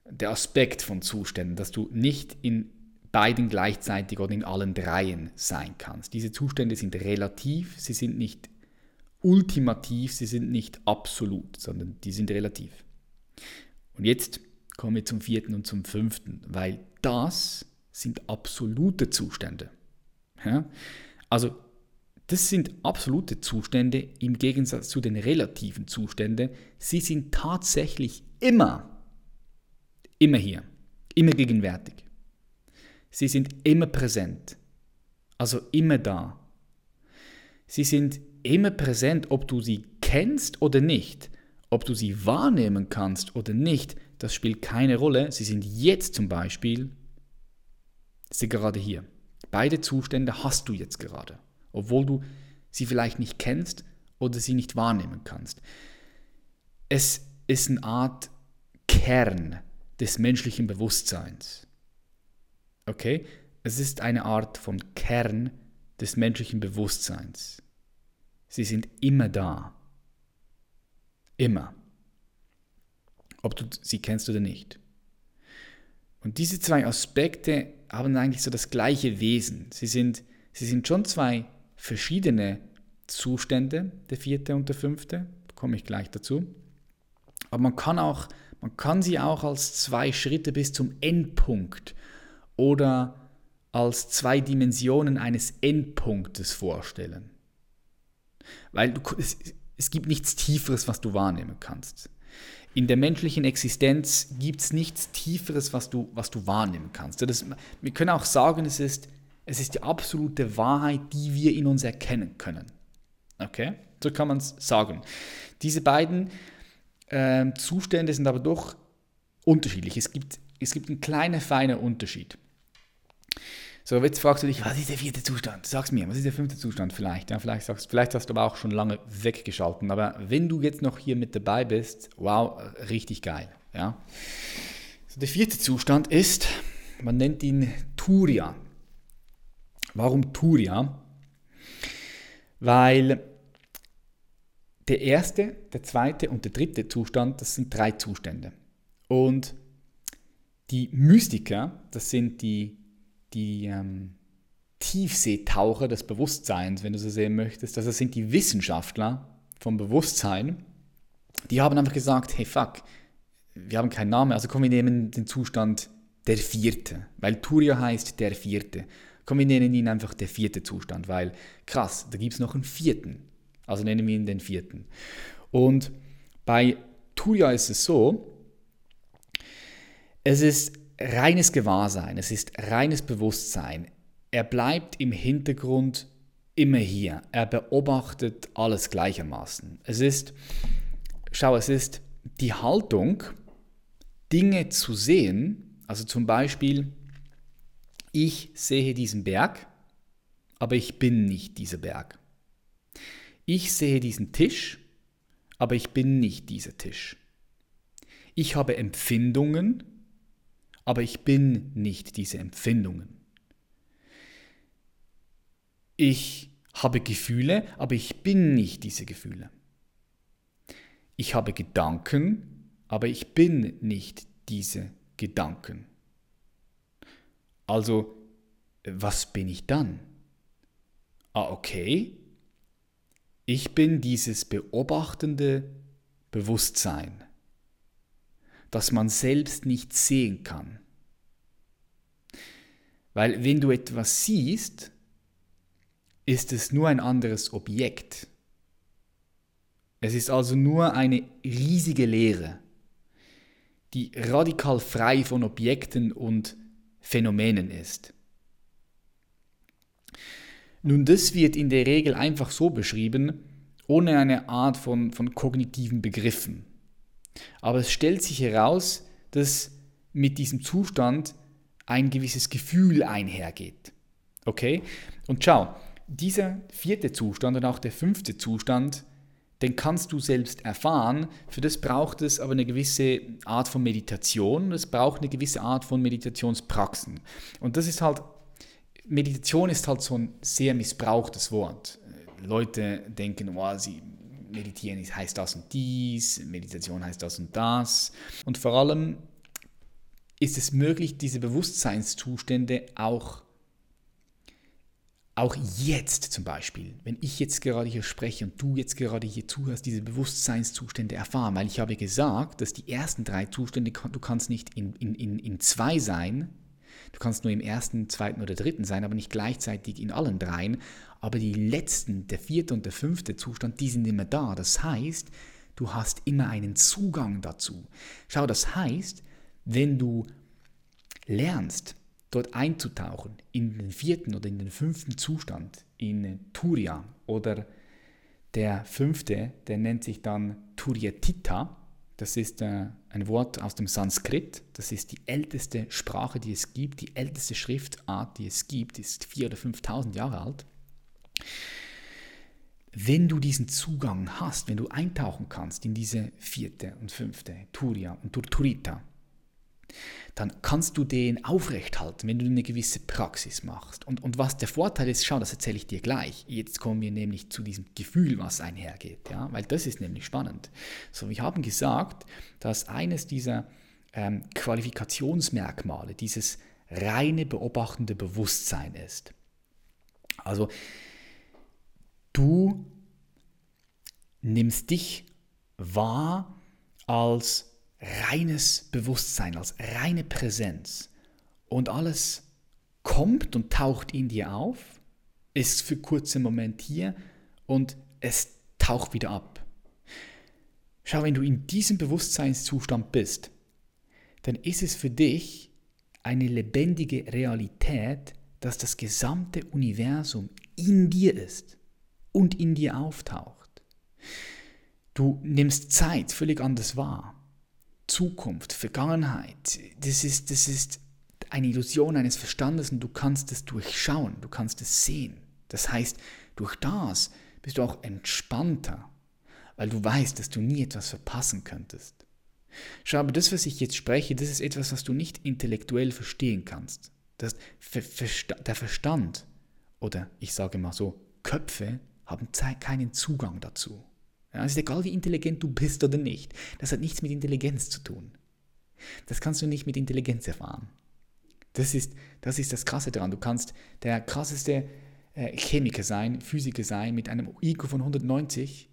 Speaker 1: der Aspekt von Zuständen, dass du nicht in beiden gleichzeitig oder in allen dreien sein kannst. Diese Zustände sind relativ, sie sind nicht ultimativ, sie sind nicht absolut, sondern die sind relativ. Und jetzt kommen wir zum vierten und zum fünften, weil das sind absolute Zustände. Ja? Also das sind absolute Zustände im Gegensatz zu den relativen Zuständen. Sie sind tatsächlich immer, immer hier, immer gegenwärtig. Sie sind immer präsent, also immer da. Sie sind immer präsent, ob du sie kennst oder nicht, ob du sie wahrnehmen kannst oder nicht, das spielt keine Rolle. Sie sind jetzt zum Beispiel, sie gerade hier. Beide Zustände hast du jetzt gerade, obwohl du sie vielleicht nicht kennst oder sie nicht wahrnehmen kannst. Es ist eine Art Kern des menschlichen Bewusstseins. Okay? Es ist eine Art von Kern des menschlichen Bewusstseins. Sie sind immer da. Immer. Ob du sie kennst oder nicht. Und diese zwei Aspekte haben eigentlich so das gleiche Wesen. Sie sind, sie sind schon zwei verschiedene Zustände, der vierte und der fünfte, komme ich gleich dazu. Aber man kann, auch, man kann sie auch als zwei Schritte bis zum Endpunkt oder als zwei Dimensionen eines Endpunktes vorstellen. Weil du, es, es gibt nichts Tieferes, was du wahrnehmen kannst. In der menschlichen Existenz gibt es nichts Tieferes, was du, was du wahrnehmen kannst. Das, wir können auch sagen, es ist, es ist die absolute Wahrheit, die wir in uns erkennen können. Okay? So kann man es sagen. Diese beiden äh, Zustände sind aber doch unterschiedlich. Es gibt, es gibt einen kleinen, feinen Unterschied. So, jetzt fragst du dich, was ist der vierte Zustand? Sag's mir, was ist der fünfte Zustand vielleicht? Ja, vielleicht, sagst, vielleicht hast du aber auch schon lange weggeschalten. Aber wenn du jetzt noch hier mit dabei bist, wow, richtig geil. Ja. So, der vierte Zustand ist, man nennt ihn Turia. Warum Turia? Weil der erste, der zweite und der dritte Zustand, das sind drei Zustände. Und die Mystiker, das sind die die ähm, Tiefseetaucher des Bewusstseins, wenn du so sehen möchtest. Also das sind die Wissenschaftler vom Bewusstsein. Die haben einfach gesagt, hey fuck, wir haben keinen Namen, also komm, wir nehmen den Zustand der vierte, weil Turia heißt der vierte. Komm, wir nennen ihn einfach der vierte Zustand, weil krass, da gibt es noch einen vierten. Also nennen wir ihn den vierten. Und bei Turia ist es so, es ist reines Gewahrsein, es ist reines Bewusstsein. Er bleibt im Hintergrund immer hier. Er beobachtet alles gleichermaßen. Es ist, schau, es ist die Haltung, Dinge zu sehen. Also zum Beispiel, ich sehe diesen Berg, aber ich bin nicht dieser Berg. Ich sehe diesen Tisch, aber ich bin nicht dieser Tisch. Ich habe Empfindungen, aber ich bin nicht diese Empfindungen. Ich habe Gefühle, aber ich bin nicht diese Gefühle. Ich habe Gedanken, aber ich bin nicht diese Gedanken. Also, was bin ich dann? Ah, okay. Ich bin dieses beobachtende Bewusstsein das man selbst nicht sehen kann. Weil wenn du etwas siehst, ist es nur ein anderes Objekt. Es ist also nur eine riesige Leere, die radikal frei von Objekten und Phänomenen ist. Nun, das wird in der Regel einfach so beschrieben, ohne eine Art von, von kognitiven Begriffen. Aber es stellt sich heraus, dass mit diesem Zustand ein gewisses Gefühl einhergeht. Okay? Und schau, dieser vierte Zustand und auch der fünfte Zustand, den kannst du selbst erfahren. Für das braucht es aber eine gewisse Art von Meditation. Es braucht eine gewisse Art von Meditationspraxen. Und das ist halt, Meditation ist halt so ein sehr missbrauchtes Wort. Leute denken, oh, sie Meditieren heißt das und dies, Meditation heißt das und das. Und vor allem ist es möglich, diese Bewusstseinszustände auch, auch jetzt zum Beispiel, wenn ich jetzt gerade hier spreche und du jetzt gerade hier zuhörst, diese Bewusstseinszustände erfahren, weil ich habe gesagt, dass die ersten drei Zustände, du kannst nicht in, in, in, in zwei sein, Du kannst nur im ersten, zweiten oder dritten sein, aber nicht gleichzeitig in allen dreien. Aber die letzten, der vierte und der fünfte Zustand, die sind immer da. Das heißt, du hast immer einen Zugang dazu. Schau, das heißt, wenn du lernst, dort einzutauchen, in den vierten oder in den fünften Zustand, in Turiya oder der fünfte, der nennt sich dann Turyatita, das ist äh, ein Wort aus dem Sanskrit. Das ist die älteste Sprache, die es gibt. Die älteste Schriftart, die es gibt, ist 4.000 oder 5.000 Jahre alt. Wenn du diesen Zugang hast, wenn du eintauchen kannst in diese vierte und fünfte, Turiya und Turturita, dann kannst du den aufrechthalten, wenn du eine gewisse Praxis machst. Und, und was der Vorteil ist, schau, das erzähle ich dir gleich. Jetzt kommen wir nämlich zu diesem Gefühl, was einhergeht, ja? weil das ist nämlich spannend. So, wir haben gesagt, dass eines dieser ähm, Qualifikationsmerkmale dieses reine beobachtende Bewusstsein ist. Also, du nimmst dich wahr als reines Bewusstsein, als reine Präsenz. Und alles kommt und taucht in dir auf, ist für kurzen Moment hier und es taucht wieder ab. Schau, wenn du in diesem Bewusstseinszustand bist, dann ist es für dich eine lebendige Realität, dass das gesamte Universum in dir ist und in dir auftaucht. Du nimmst Zeit völlig anders wahr. Zukunft, Vergangenheit, das ist, das ist eine Illusion eines Verstandes und du kannst es durchschauen, du kannst es sehen. Das heißt, durch das bist du auch entspannter, weil du weißt, dass du nie etwas verpassen könntest. Schau, aber das, was ich jetzt spreche, das ist etwas, was du nicht intellektuell verstehen kannst. Das, der Verstand, oder ich sage mal so, Köpfe haben keinen Zugang dazu. Ja, es ist egal, wie intelligent du bist oder nicht. Das hat nichts mit Intelligenz zu tun. Das kannst du nicht mit Intelligenz erfahren. Das ist das, ist das Krasse daran. Du kannst der krasseste äh, Chemiker sein, Physiker sein, mit einem IQ von 190,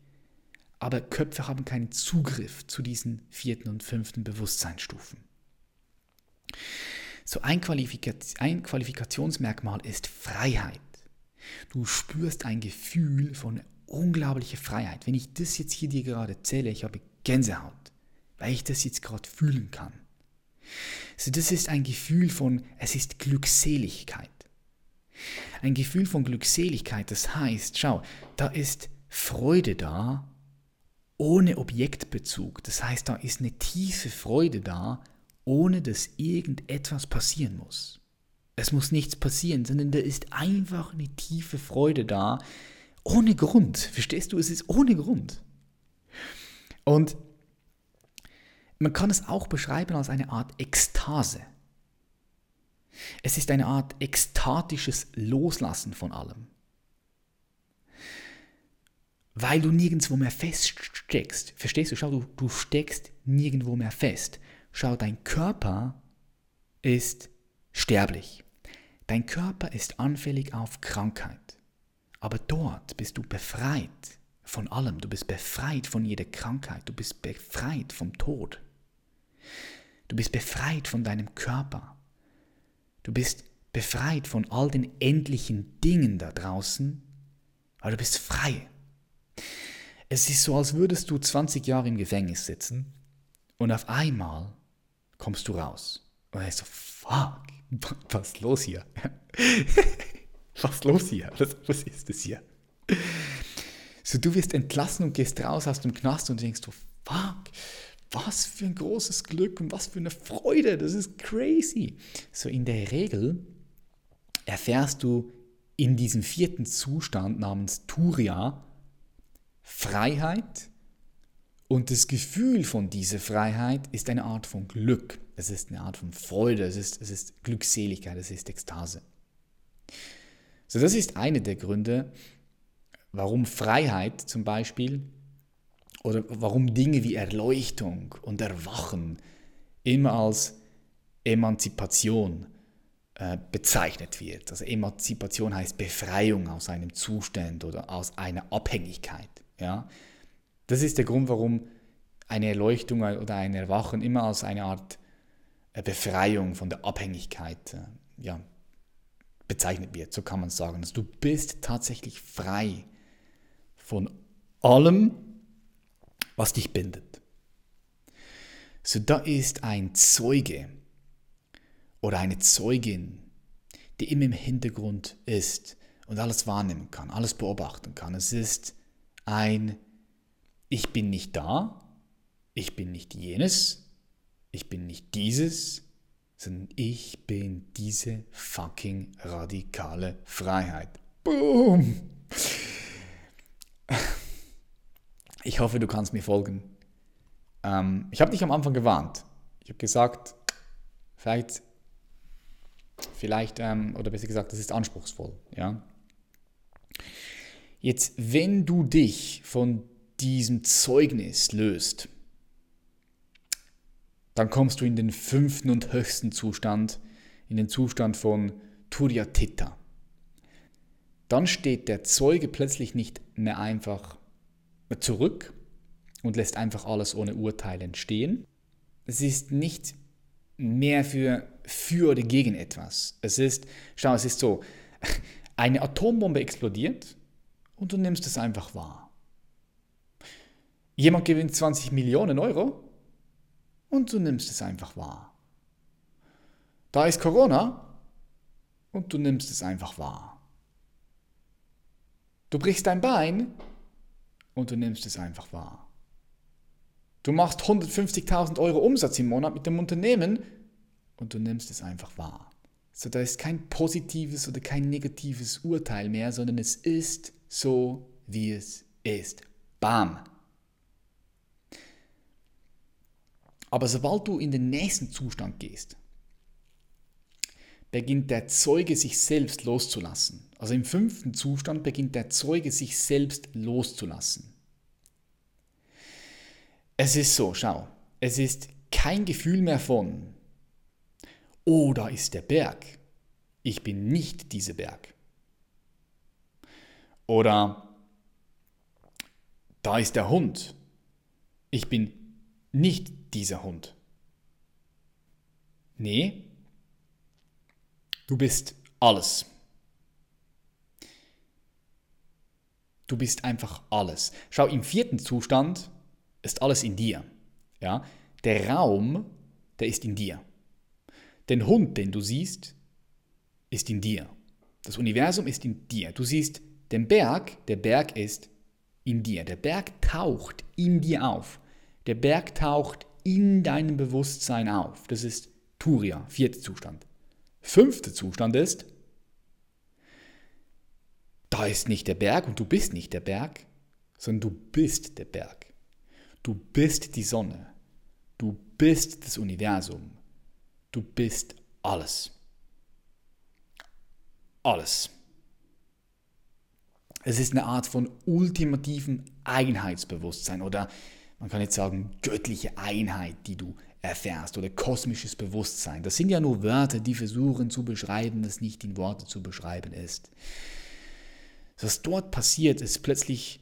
Speaker 1: aber Köpfe haben keinen Zugriff zu diesen vierten und fünften Bewusstseinsstufen. So ein, Qualifikaz ein Qualifikationsmerkmal ist Freiheit. Du spürst ein Gefühl von unglaublicher Freiheit. Wenn ich das jetzt hier dir gerade erzähle, ich habe Gänsehaut, weil ich das jetzt gerade fühlen kann. So, das ist ein Gefühl von, es ist Glückseligkeit. Ein Gefühl von Glückseligkeit, das heißt, schau, da ist Freude da, ohne Objektbezug. Das heißt, da ist eine tiefe Freude da, ohne dass irgendetwas passieren muss. Es muss nichts passieren, sondern da ist einfach eine tiefe Freude da, ohne Grund. Verstehst du? Es ist ohne Grund. Und man kann es auch beschreiben als eine Art Ekstase. Es ist eine Art ekstatisches Loslassen von allem. Weil du nirgendwo mehr feststeckst. Verstehst du? Schau, du, du steckst nirgendwo mehr fest. Schau, dein Körper ist sterblich. Dein Körper ist anfällig auf Krankheit. Aber dort bist du befreit von allem. Du bist befreit von jeder Krankheit. Du bist befreit vom Tod. Du bist befreit von deinem Körper. Du bist befreit von all den endlichen Dingen da draußen, aber du bist frei. Es ist so, als würdest du 20 Jahre im Gefängnis sitzen und auf einmal kommst du raus. Und er so, fuck, was ist los hier? was ist los hier? Was, was ist das hier? So, du wirst entlassen und gehst raus aus dem Knast und denkst du, fuck, was für ein großes Glück und was für eine Freude, das ist crazy. So in der Regel erfährst du in diesem vierten Zustand namens Turia Freiheit und das Gefühl von dieser Freiheit ist eine Art von Glück. Es ist eine Art von Freude, es ist, es ist Glückseligkeit, es ist Ekstase. So, das ist einer der Gründe, warum Freiheit zum Beispiel oder warum Dinge wie Erleuchtung und Erwachen immer als Emanzipation äh, bezeichnet wird. Also Emanzipation heißt Befreiung aus einem Zustand oder aus einer Abhängigkeit. Ja? Das ist der Grund, warum eine Erleuchtung oder ein Erwachen immer als eine Art Befreiung von der Abhängigkeit äh, ja, bezeichnet wird. So kann man sagen. Also du bist tatsächlich frei von allem, was dich bindet. So da ist ein Zeuge oder eine Zeugin, die immer im Hintergrund ist und alles wahrnehmen kann, alles beobachten kann. Es ist ein Ich bin nicht da, ich bin nicht jenes, ich bin nicht dieses, sondern ich bin diese fucking radikale Freiheit. Boom! Ich hoffe, du kannst mir folgen. Ähm, ich habe dich am Anfang gewarnt. Ich habe gesagt, vielleicht, vielleicht ähm, oder besser gesagt, das ist anspruchsvoll. Ja? Jetzt, wenn du dich von diesem Zeugnis löst, dann kommst du in den fünften und höchsten Zustand, in den Zustand von Turyatita. Dann steht der Zeuge plötzlich nicht mehr einfach zurück und lässt einfach alles ohne Urteil entstehen. Es ist nicht mehr für, für oder gegen etwas. Es ist, schau, es ist so, eine Atombombe explodiert und du nimmst es einfach wahr. Jemand gewinnt 20 Millionen Euro und du nimmst es einfach wahr. Da ist Corona und du nimmst es einfach wahr. Du brichst dein Bein und du nimmst es einfach wahr. Du machst 150.000 Euro Umsatz im Monat mit dem Unternehmen und du nimmst es einfach wahr. So, da ist kein positives oder kein negatives Urteil mehr, sondern es ist so, wie es ist. Bam. Aber sobald du in den nächsten Zustand gehst, beginnt der Zeuge sich selbst loszulassen. Also im fünften Zustand beginnt der Zeuge sich selbst loszulassen. Es ist so, schau, es ist kein Gefühl mehr von, oh, da ist der Berg. Ich bin nicht dieser Berg. Oder da ist der Hund. Ich bin nicht dieser Hund. Nee, du bist alles. Du bist einfach alles. Schau, im vierten Zustand ist alles in dir. Ja? Der Raum, der ist in dir. Den Hund, den du siehst, ist in dir. Das Universum ist in dir. Du siehst den Berg, der Berg ist in dir. Der Berg taucht in dir auf. Der Berg taucht in deinem Bewusstsein auf. Das ist Turia, vierter Zustand. Fünfter Zustand ist, da ist nicht der Berg und du bist nicht der Berg, sondern du bist der Berg. Du bist die Sonne. Du bist das Universum. Du bist alles. Alles. Es ist eine Art von ultimativem Einheitsbewusstsein oder man kann jetzt sagen göttliche Einheit, die du erfährst oder kosmisches Bewusstsein. Das sind ja nur Wörter, die versuchen zu beschreiben, was nicht in Worte zu beschreiben ist. Was dort passiert, ist plötzlich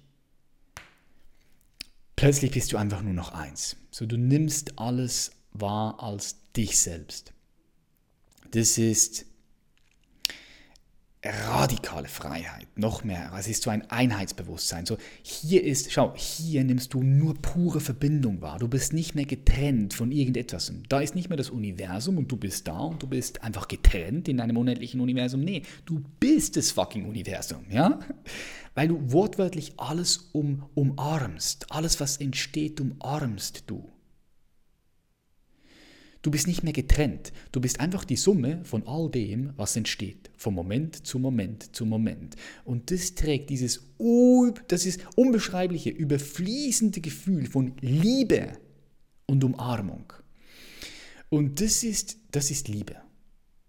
Speaker 1: plötzlich bist du einfach nur noch eins. So du nimmst alles wahr als dich selbst. Das ist radikale Freiheit, noch mehr. Es ist so ein Einheitsbewusstsein. So hier ist, schau, hier nimmst du nur pure Verbindung wahr. Du bist nicht mehr getrennt von irgendetwas. Da ist nicht mehr das Universum und du bist da und du bist einfach getrennt in einem unendlichen Universum. Nee, du bist das fucking Universum, ja? Weil du wortwörtlich alles um, umarmst. Alles, was entsteht, umarmst du. Du bist nicht mehr getrennt. Du bist einfach die Summe von all dem, was entsteht. Von Moment zu Moment zu Moment. Und das trägt dieses, das ist unbeschreibliche, überfließende Gefühl von Liebe und Umarmung. Und das ist, das ist Liebe.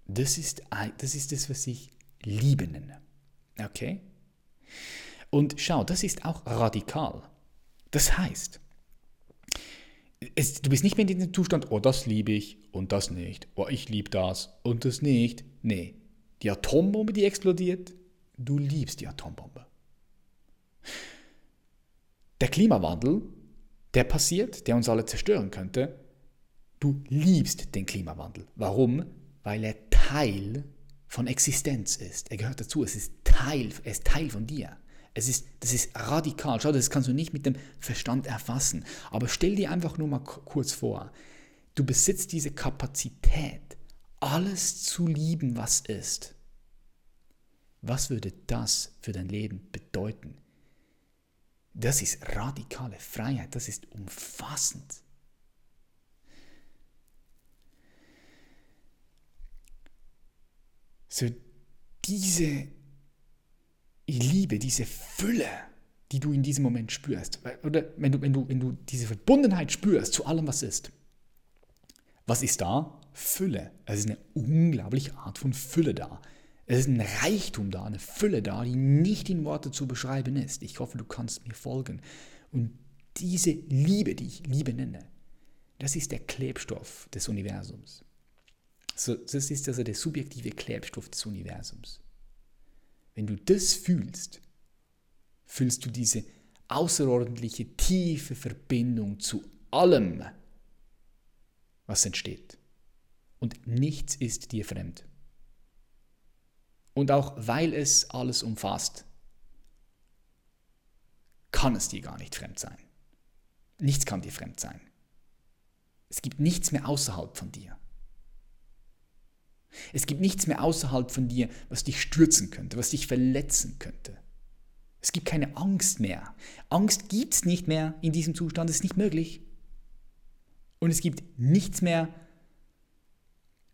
Speaker 1: Das ist, das ist das, was ich Liebe nenne. Okay? Und schau, das ist auch radikal. Das heißt, es, du bist nicht mehr in diesem Zustand, oh, das liebe ich und das nicht. Oh, ich liebe das und das nicht. Nee, die Atombombe, die explodiert, du liebst die Atombombe. Der Klimawandel, der passiert, der uns alle zerstören könnte, du liebst den Klimawandel. Warum? Weil er Teil von Existenz ist. Er gehört dazu, es ist Teil, er ist Teil von dir. Es ist, das ist radikal. Schau, das kannst du nicht mit dem Verstand erfassen. Aber stell dir einfach nur mal kurz vor, du besitzt diese Kapazität, alles zu lieben, was ist. Was würde das für dein Leben bedeuten? Das ist radikale Freiheit, das ist umfassend. So diese Liebe, diese Fülle, die du in diesem Moment spürst, oder wenn du, wenn du, wenn du diese Verbundenheit spürst zu allem, was ist, was ist da? Fülle. Es ist eine unglaubliche Art von Fülle da. Es ist ein Reichtum da, eine Fülle da, die nicht in Worte zu beschreiben ist. Ich hoffe, du kannst mir folgen. Und diese Liebe, die ich Liebe nenne, das ist der Klebstoff des Universums. So, das ist also der subjektive Klebstoff des Universums. Wenn du das fühlst, fühlst du diese außerordentliche tiefe Verbindung zu allem, was entsteht. Und nichts ist dir fremd. Und auch weil es alles umfasst, kann es dir gar nicht fremd sein. Nichts kann dir fremd sein. Es gibt nichts mehr außerhalb von dir. Es gibt nichts mehr außerhalb von dir, was dich stürzen könnte, was dich verletzen könnte. Es gibt keine Angst mehr. Angst gibt es nicht mehr in diesem Zustand, es ist nicht möglich. Und es gibt nichts mehr,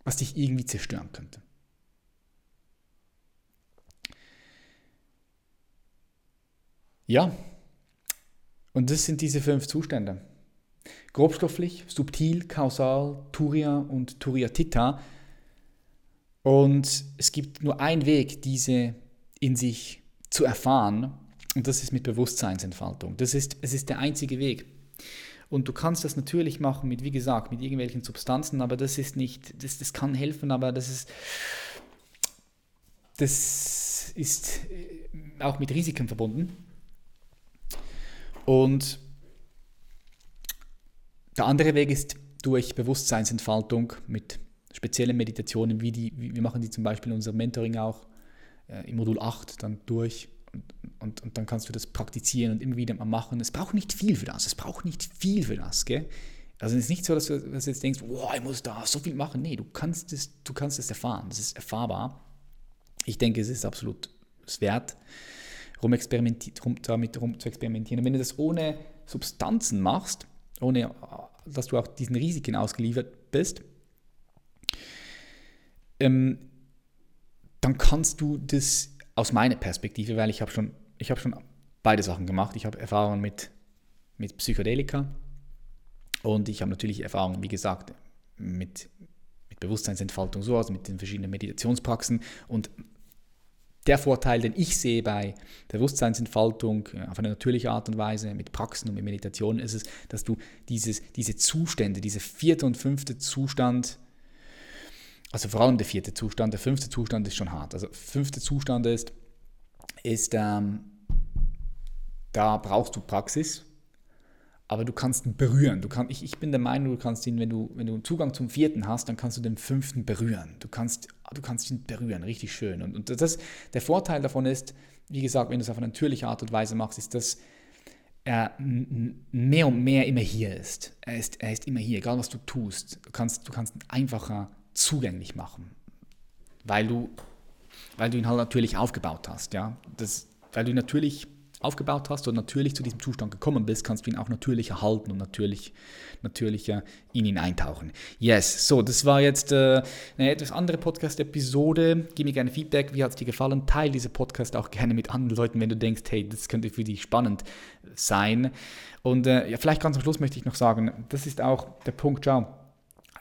Speaker 1: was dich irgendwie zerstören könnte. Ja, und das sind diese fünf Zustände. Grobstofflich, subtil, kausal, Turia und Turiatita. Und es gibt nur einen Weg, diese in sich zu erfahren, und das ist mit Bewusstseinsentfaltung. Das ist, es ist der einzige Weg. Und du kannst das natürlich machen mit, wie gesagt, mit irgendwelchen Substanzen, aber das ist nicht, das, das kann helfen, aber das ist, das ist äh, auch mit Risiken verbunden. Und der andere Weg ist durch Bewusstseinsentfaltung mit speziellen Meditationen, wie die, wir machen die zum Beispiel in unserem Mentoring auch äh, im Modul 8 dann durch und, und, und, dann kannst du das praktizieren und immer wieder mal machen. Es braucht nicht viel für das, es braucht nicht viel für das, gell? Also es ist nicht so, dass du, dass du jetzt denkst, wow, ich muss da so viel machen. Nee, du kannst es, du kannst es erfahren, das ist erfahrbar. Ich denke, es ist absolut es wert, rum, rum, damit rum zu experimentieren. Und wenn du das ohne Substanzen machst, ohne dass du auch diesen Risiken ausgeliefert bist, ähm, dann kannst du das aus meiner Perspektive, weil ich habe schon, habe schon beide Sachen gemacht. Ich habe Erfahrungen mit, mit Psychedelika und ich habe natürlich Erfahrungen, wie gesagt, mit, mit Bewusstseinsentfaltung so, also mit den verschiedenen Meditationspraxen und der Vorteil, den ich sehe bei Bewusstseinsentfaltung auf eine natürliche Art und Weise mit Praxen und mit Meditation, ist es, dass du dieses, diese Zustände, diese vierte und fünfte Zustand also vor allem der vierte Zustand, der fünfte Zustand ist schon hart. Also fünfte Zustand ist, ist ähm, da brauchst du Praxis, aber du kannst ihn berühren. Du kann, ich, ich bin der Meinung, du kannst ihn, wenn du, wenn du Zugang zum vierten hast, dann kannst du den fünften berühren. Du kannst, du kannst ihn berühren, richtig schön. Und, und das, der Vorteil davon ist, wie gesagt, wenn du es auf eine natürliche Art und Weise machst, ist, dass er mehr und mehr immer hier ist. Er ist, er ist immer hier, egal was du tust. Du kannst, du kannst einfacher zugänglich machen, weil du, weil du ihn halt natürlich aufgebaut hast. Ja? Das, weil du ihn natürlich aufgebaut hast und natürlich zu diesem Zustand gekommen bist, kannst du ihn auch natürlich erhalten und natürlich, natürlicher in ihn eintauchen. Yes, so, das war jetzt äh, eine etwas andere Podcast-Episode. Gib mir gerne Feedback, wie hat es dir gefallen? Teil diese Podcast auch gerne mit anderen Leuten, wenn du denkst, hey, das könnte für dich spannend sein. Und äh, ja, vielleicht ganz am Schluss möchte ich noch sagen, das ist auch der Punkt, schau,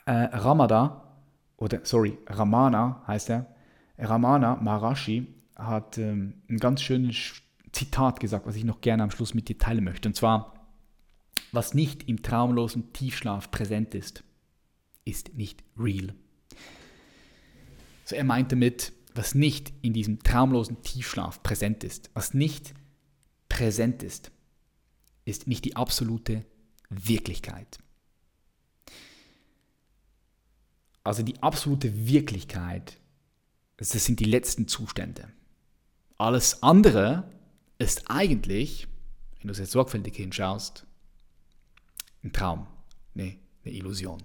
Speaker 1: äh, Ramadan oder sorry, Ramana heißt er, Ramana Maharashi hat ähm, ein ganz schönes Zitat gesagt, was ich noch gerne am Schluss mit dir teilen möchte. Und zwar, was nicht im traumlosen Tiefschlaf präsent ist, ist nicht real. So er meinte mit, was nicht in diesem traumlosen Tiefschlaf präsent ist, was nicht präsent ist, ist nicht die absolute Wirklichkeit. Also die absolute Wirklichkeit, das sind die letzten Zustände. Alles andere ist eigentlich, wenn du es jetzt sorgfältig hinschaust, ein Traum, nee, eine Illusion.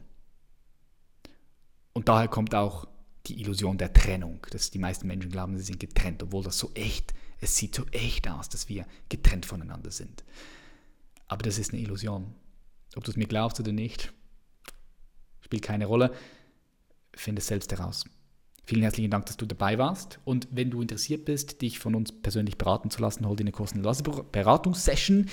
Speaker 1: Und daher kommt auch die Illusion der Trennung, dass die meisten Menschen glauben, sie sind getrennt, obwohl das so echt, es sieht so echt aus, dass wir getrennt voneinander sind. Aber das ist eine Illusion. Ob du es mir glaubst oder nicht, spielt keine Rolle finde es selbst heraus. Vielen herzlichen Dank, dass du dabei warst. Und wenn du interessiert bist, dich von uns persönlich beraten zu lassen, hol dir eine kostenlose Beratungssession.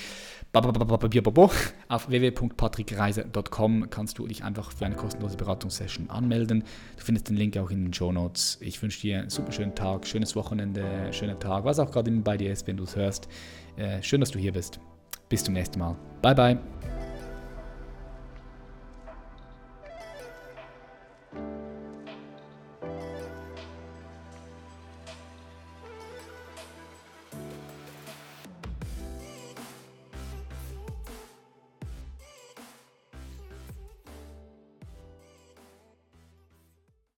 Speaker 1: Auf www.patrickreise.com kannst du dich einfach für eine kostenlose Beratungssession anmelden. Du findest den Link auch in den Show Notes. Ich wünsche dir einen super schönen Tag, schönes Wochenende, schönen Tag, was auch gerade bei dir ist, wenn du es hörst. Äh, schön, dass du hier bist. Bis zum nächsten Mal. Bye, bye.